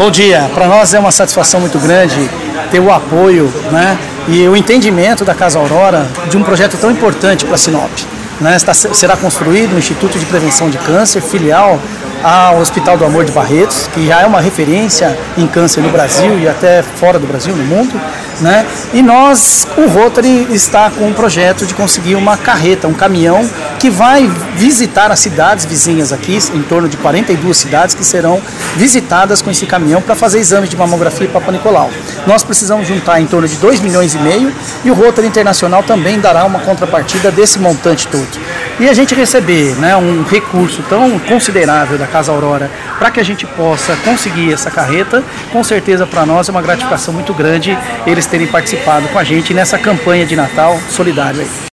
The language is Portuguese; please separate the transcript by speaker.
Speaker 1: Bom dia. Para nós é uma satisfação muito grande ter o apoio né, e o entendimento da Casa Aurora de um projeto tão importante para Sinop. Né, está, será construído um Instituto de Prevenção de Câncer, filial ao Hospital do Amor de Barretos, que já é uma referência em câncer no Brasil e até fora do Brasil, no mundo. Né? E nós, o Rotary está com um projeto de conseguir uma carreta, um caminhão que vai visitar as cidades vizinhas aqui, em torno de 42 cidades que serão visitadas com esse caminhão para fazer exames de mamografia e Papa Nicolau. Nós precisamos juntar em torno de 2 milhões e meio e o Rotary Internacional também dará uma contrapartida desse montante todo. E a gente receber né, um recurso tão considerável da Casa Aurora para que a gente possa conseguir essa carreta, com certeza para nós é uma gratificação muito grande eles terem participado com a gente nessa campanha de Natal solidário aí.